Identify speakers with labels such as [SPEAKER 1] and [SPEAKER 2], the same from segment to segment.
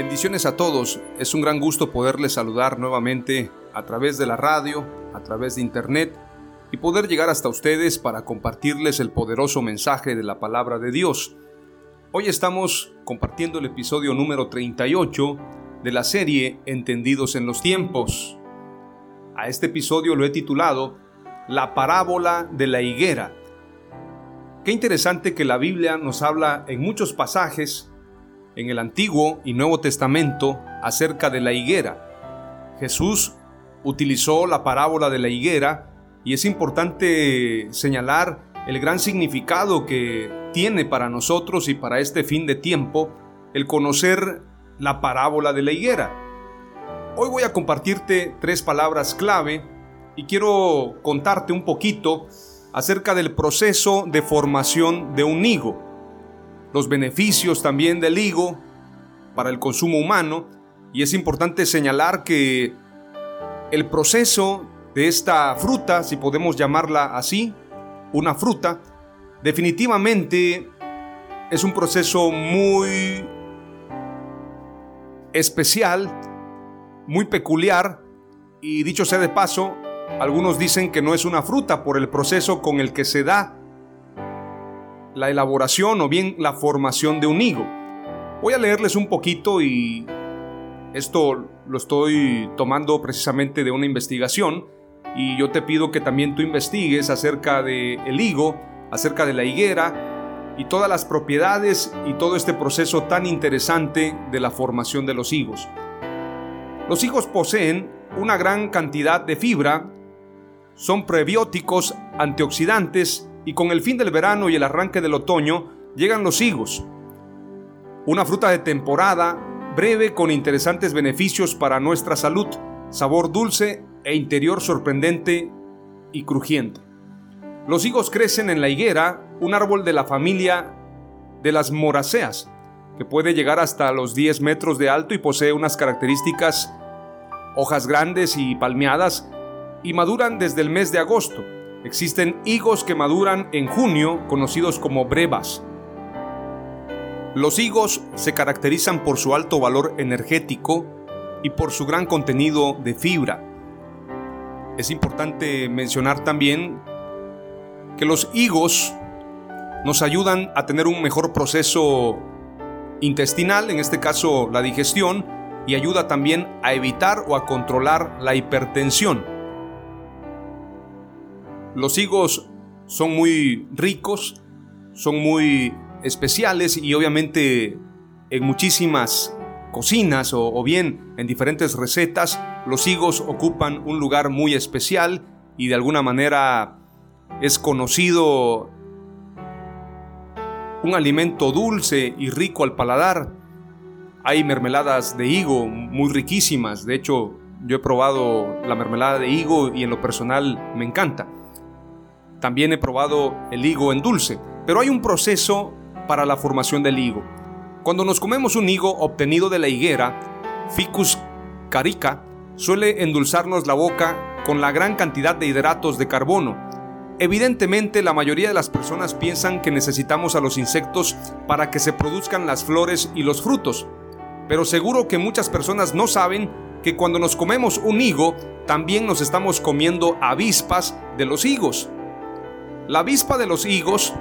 [SPEAKER 1] Bendiciones a todos, es un gran gusto poderles saludar nuevamente a través de la radio, a través de internet y poder llegar hasta ustedes para compartirles el poderoso mensaje de la palabra de Dios. Hoy estamos compartiendo el episodio número 38 de la serie Entendidos en los tiempos. A este episodio lo he titulado La parábola de la higuera. Qué interesante que la Biblia nos habla en muchos pasajes en el Antiguo y Nuevo Testamento acerca de la higuera. Jesús utilizó la parábola de la higuera y es importante señalar el gran significado que tiene para nosotros y para este fin de tiempo el conocer la parábola de la higuera. Hoy voy a compartirte tres palabras clave y quiero contarte un poquito acerca del proceso de formación de un higo los beneficios también del higo para el consumo humano. Y es importante señalar que el proceso de esta fruta, si podemos llamarla así, una fruta, definitivamente es un proceso muy especial, muy peculiar. Y dicho sea de paso, algunos dicen que no es una fruta por el proceso con el que se da la elaboración o bien la formación de un higo. Voy a leerles un poquito y esto lo estoy tomando precisamente de una investigación y yo te pido que también tú investigues acerca de el higo, acerca de la higuera y todas las propiedades y todo este proceso tan interesante de la formación de los higos. Los higos poseen una gran cantidad de fibra, son prebióticos, antioxidantes y con el fin del verano y el arranque del otoño llegan los higos. Una fruta de temporada, breve con interesantes beneficios para nuestra salud, sabor dulce e interior sorprendente y crujiente. Los higos crecen en la higuera, un árbol de la familia de las moraceas, que puede llegar hasta los 10 metros de alto y posee unas características hojas grandes y palmeadas y maduran desde el mes de agosto. Existen higos que maduran en junio, conocidos como brevas. Los higos se caracterizan por su alto valor energético y por su gran contenido de fibra. Es importante mencionar también que los higos nos ayudan a tener un mejor proceso intestinal, en este caso la digestión, y ayuda también a evitar o a controlar la hipertensión. Los higos son muy ricos, son muy especiales y obviamente en muchísimas cocinas o, bien en diferentes recetas, los higos ocupan un lugar muy especial y de alguna manera es conocido un alimento dulce y rico al paladar. Hay mermeladas de higo muy riquísimas, de hecho yo he probado la mermelada de higo y en lo personal me encanta. También he probado el higo en dulce, pero hay un proceso para la formación del higo. Cuando nos comemos un higo obtenido de la higuera, Ficus carica, suele endulzarnos la boca con la gran cantidad de hidratos de carbono. Evidentemente la mayoría de las personas piensan que necesitamos a los insectos para que se produzcan las flores y los frutos, pero seguro que muchas personas no saben que cuando nos comemos un higo, también nos estamos comiendo avispas de los higos. La avispa de los higos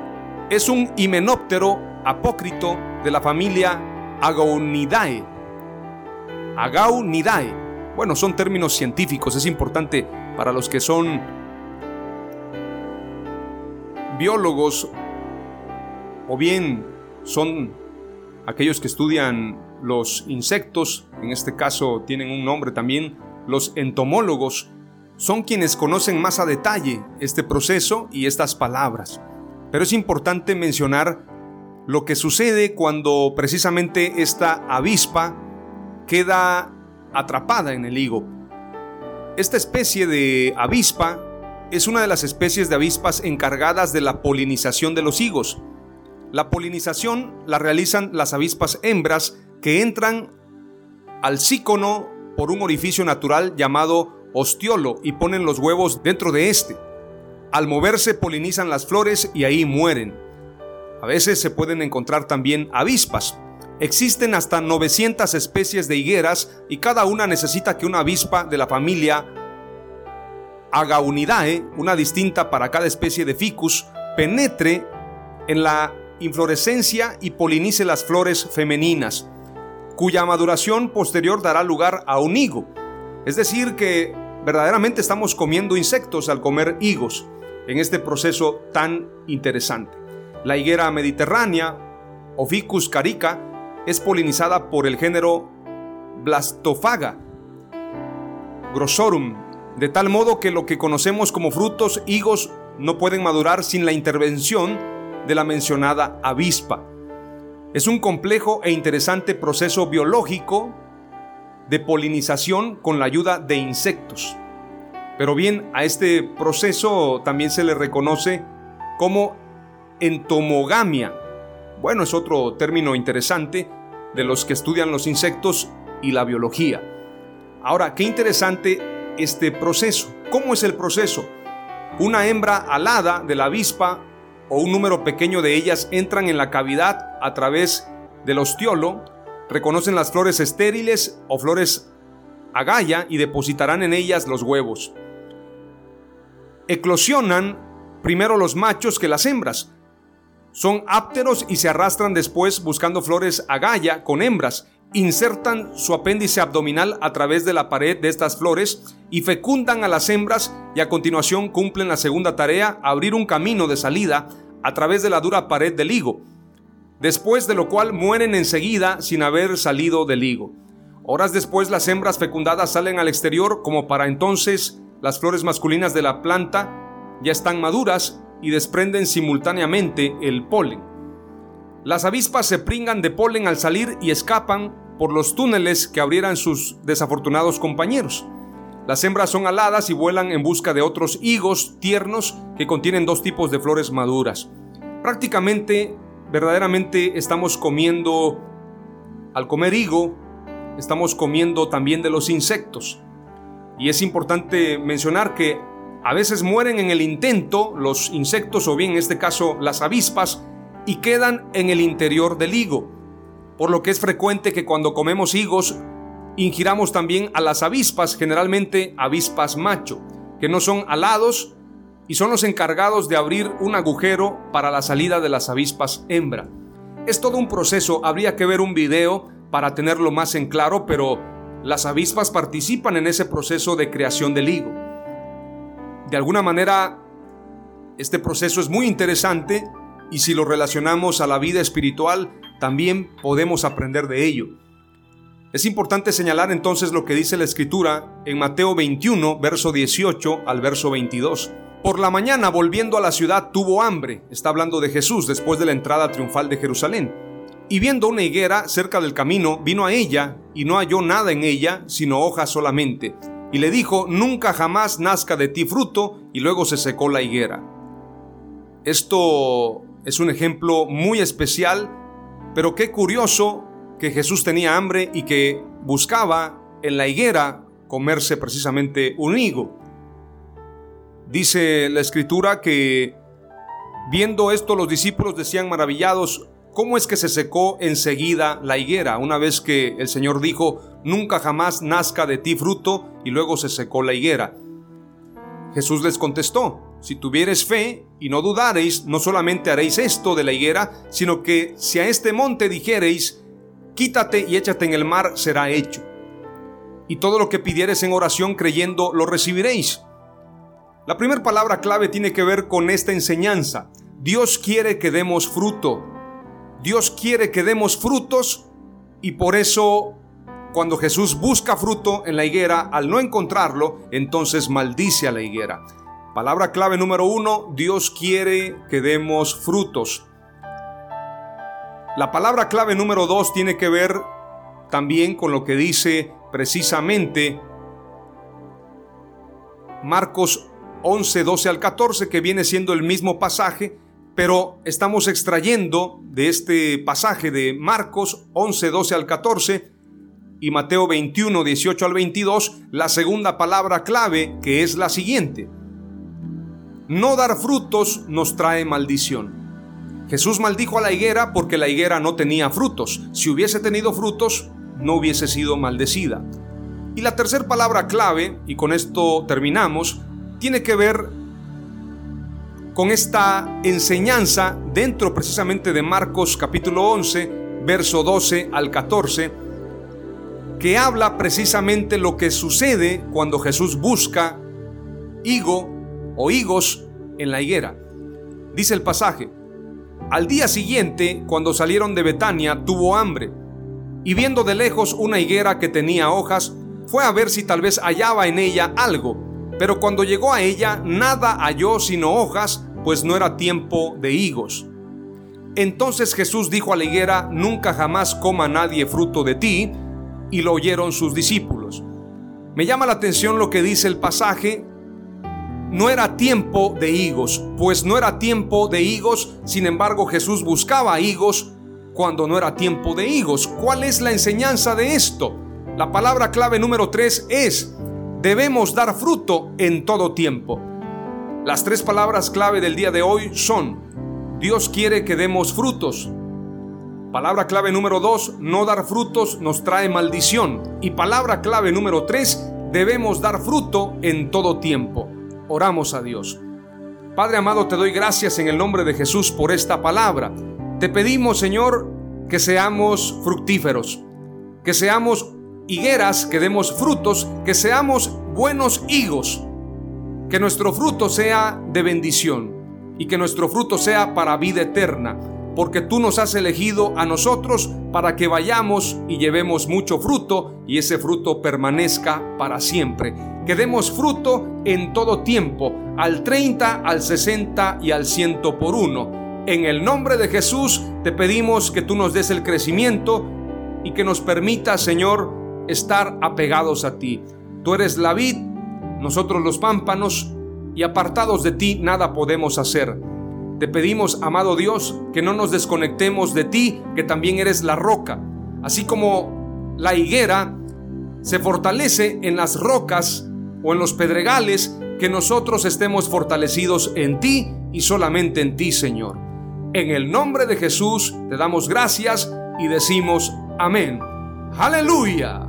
[SPEAKER 1] es un himenóptero apócrito de la familia Agaunidae. Agaunidae. Bueno, son términos científicos, es importante para los que son biólogos o bien son aquellos que estudian los insectos, en este caso tienen un nombre también, los entomólogos, son quienes conocen más a detalle este proceso y estas palabras. Pero es importante mencionar lo que sucede cuando precisamente esta avispa queda atrapada en el higo. Esta especie de avispa es una de las especies de avispas encargadas de la polinización de los higos. La polinización la realizan las avispas hembras que entran al sícono por un orificio natural llamado ostiolo y ponen los huevos dentro de este. Al moverse polinizan las flores y ahí mueren. A veces se pueden encontrar también avispas. Existen hasta 900 especies de higueras y cada una necesita que una avispa de la familia Agaunidae, una distinta para cada especie de ficus, penetre en la inflorescencia y polinice las flores femeninas cuya maduración posterior dará lugar a un higo. Es decir, que verdaderamente estamos comiendo insectos al comer higos en este proceso tan interesante. La higuera mediterránea, Oficus carica, es polinizada por el género Blastofaga grossorum, de tal modo que lo que conocemos como frutos higos no pueden madurar sin la intervención de la mencionada avispa. Es un complejo e interesante proceso biológico de polinización con la ayuda de insectos. Pero bien, a este proceso también se le reconoce como entomogamia. Bueno, es otro término interesante de los que estudian los insectos y la biología. Ahora, qué interesante este proceso. ¿Cómo es el proceso? Una hembra alada de la avispa o un número pequeño de ellas entran en la cavidad a través del ostiolo, reconocen las flores estériles o flores agaya y depositarán en ellas los huevos. Eclosionan primero los machos que las hembras. Son ápteros y se arrastran después buscando flores agaya con hembras. Insertan su apéndice abdominal a través de la pared de estas flores y fecundan a las hembras y a continuación cumplen la segunda tarea, abrir un camino de salida a través de la dura pared del higo, después de lo cual mueren enseguida sin haber salido del higo. Horas después las hembras fecundadas salen al exterior como para entonces las flores masculinas de la planta ya están maduras y desprenden simultáneamente el polen. Las avispas se pringan de polen al salir y escapan por los túneles que abrieran sus desafortunados compañeros. Las hembras son aladas y vuelan en busca de otros higos tiernos que contienen dos tipos de flores maduras. Prácticamente, verdaderamente estamos comiendo, al comer higo, estamos comiendo también de los insectos. Y es importante mencionar que a veces mueren en el intento los insectos o bien en este caso las avispas y quedan en el interior del higo. Por lo que es frecuente que cuando comemos higos ingiramos también a las avispas, generalmente avispas macho, que no son alados y son los encargados de abrir un agujero para la salida de las avispas hembra. Es todo un proceso, habría que ver un video para tenerlo más en claro, pero las avispas participan en ese proceso de creación del higo. De alguna manera, este proceso es muy interesante y si lo relacionamos a la vida espiritual, también podemos aprender de ello. Es importante señalar entonces lo que dice la escritura en Mateo 21, verso 18 al verso 22. Por la mañana, volviendo a la ciudad, tuvo hambre. Está hablando de Jesús después de la entrada triunfal de Jerusalén. Y viendo una higuera cerca del camino, vino a ella y no halló nada en ella, sino hojas solamente. Y le dijo, nunca jamás nazca de ti fruto, y luego se secó la higuera. Esto es un ejemplo muy especial, pero qué curioso que Jesús tenía hambre y que buscaba en la higuera comerse precisamente un higo. Dice la escritura que viendo esto los discípulos decían maravillados, ¿cómo es que se secó enseguida la higuera? Una vez que el Señor dijo, nunca jamás nazca de ti fruto, y luego se secó la higuera. Jesús les contestó, si tuvieres fe y no dudareis, no solamente haréis esto de la higuera, sino que si a este monte dijereis, quítate y échate en el mar, será hecho. Y todo lo que pidieres en oración creyendo, lo recibiréis. La primera palabra clave tiene que ver con esta enseñanza. Dios quiere que demos fruto. Dios quiere que demos frutos y por eso cuando Jesús busca fruto en la higuera, al no encontrarlo, entonces maldice a la higuera. Palabra clave número uno, Dios quiere que demos frutos. La palabra clave número dos tiene que ver también con lo que dice precisamente Marcos 11, 12 al 14, que viene siendo el mismo pasaje, pero estamos extrayendo de este pasaje de Marcos 11, 12 al 14 y Mateo 21, 18 al 22, la segunda palabra clave que es la siguiente. No dar frutos nos trae maldición. Jesús maldijo a la higuera porque la higuera no tenía frutos. Si hubiese tenido frutos, no hubiese sido maldecida. Y la tercera palabra clave, y con esto terminamos, tiene que ver con esta enseñanza dentro precisamente de Marcos capítulo 11, verso 12 al 14, que habla precisamente lo que sucede cuando Jesús busca higo o higos en la higuera. Dice el pasaje, al día siguiente, cuando salieron de Betania, tuvo hambre, y viendo de lejos una higuera que tenía hojas, fue a ver si tal vez hallaba en ella algo pero cuando llegó a ella, nada halló sino hojas, pues no era tiempo de higos. Entonces Jesús dijo a la higuera, nunca jamás coma nadie fruto de ti, y lo oyeron sus discípulos. Me llama la atención lo que dice el pasaje, no era tiempo de higos, pues no era tiempo de higos, sin embargo Jesús buscaba higos cuando no era tiempo de higos. ¿Cuál es la enseñanza de esto? La palabra clave número 3 es, debemos dar fruto en todo tiempo. Las tres palabras clave del día de hoy son, Dios quiere que demos frutos. Palabra clave número dos, no dar frutos nos trae maldición. Y palabra clave número tres, debemos dar fruto en todo tiempo. Oramos a Dios. Padre amado, te doy gracias en el nombre de Jesús por esta palabra. Te pedimos, Señor, que seamos fructíferos, que seamos higueras que demos frutos, que seamos buenos higos, que nuestro fruto sea de bendición y que nuestro fruto sea para vida eterna, porque tú nos has elegido a nosotros para que vayamos y llevemos mucho fruto y ese fruto permanezca para siempre. Que demos fruto en todo tiempo, al 30, al 60 y al 100 por uno. En el nombre de Jesús te pedimos que tú nos des el crecimiento y que nos permita, Señor, estar apegados a ti. Tú eres la vid, nosotros los pámpanos, y apartados de ti nada podemos hacer. Te pedimos, amado Dios, que no nos desconectemos de ti, que también eres la roca. Así como la higuera se fortalece en las rocas o en los pedregales, que nosotros estemos fortalecidos en ti y solamente en ti, Señor. En el nombre de Jesús te damos gracias y decimos amén. Aleluya.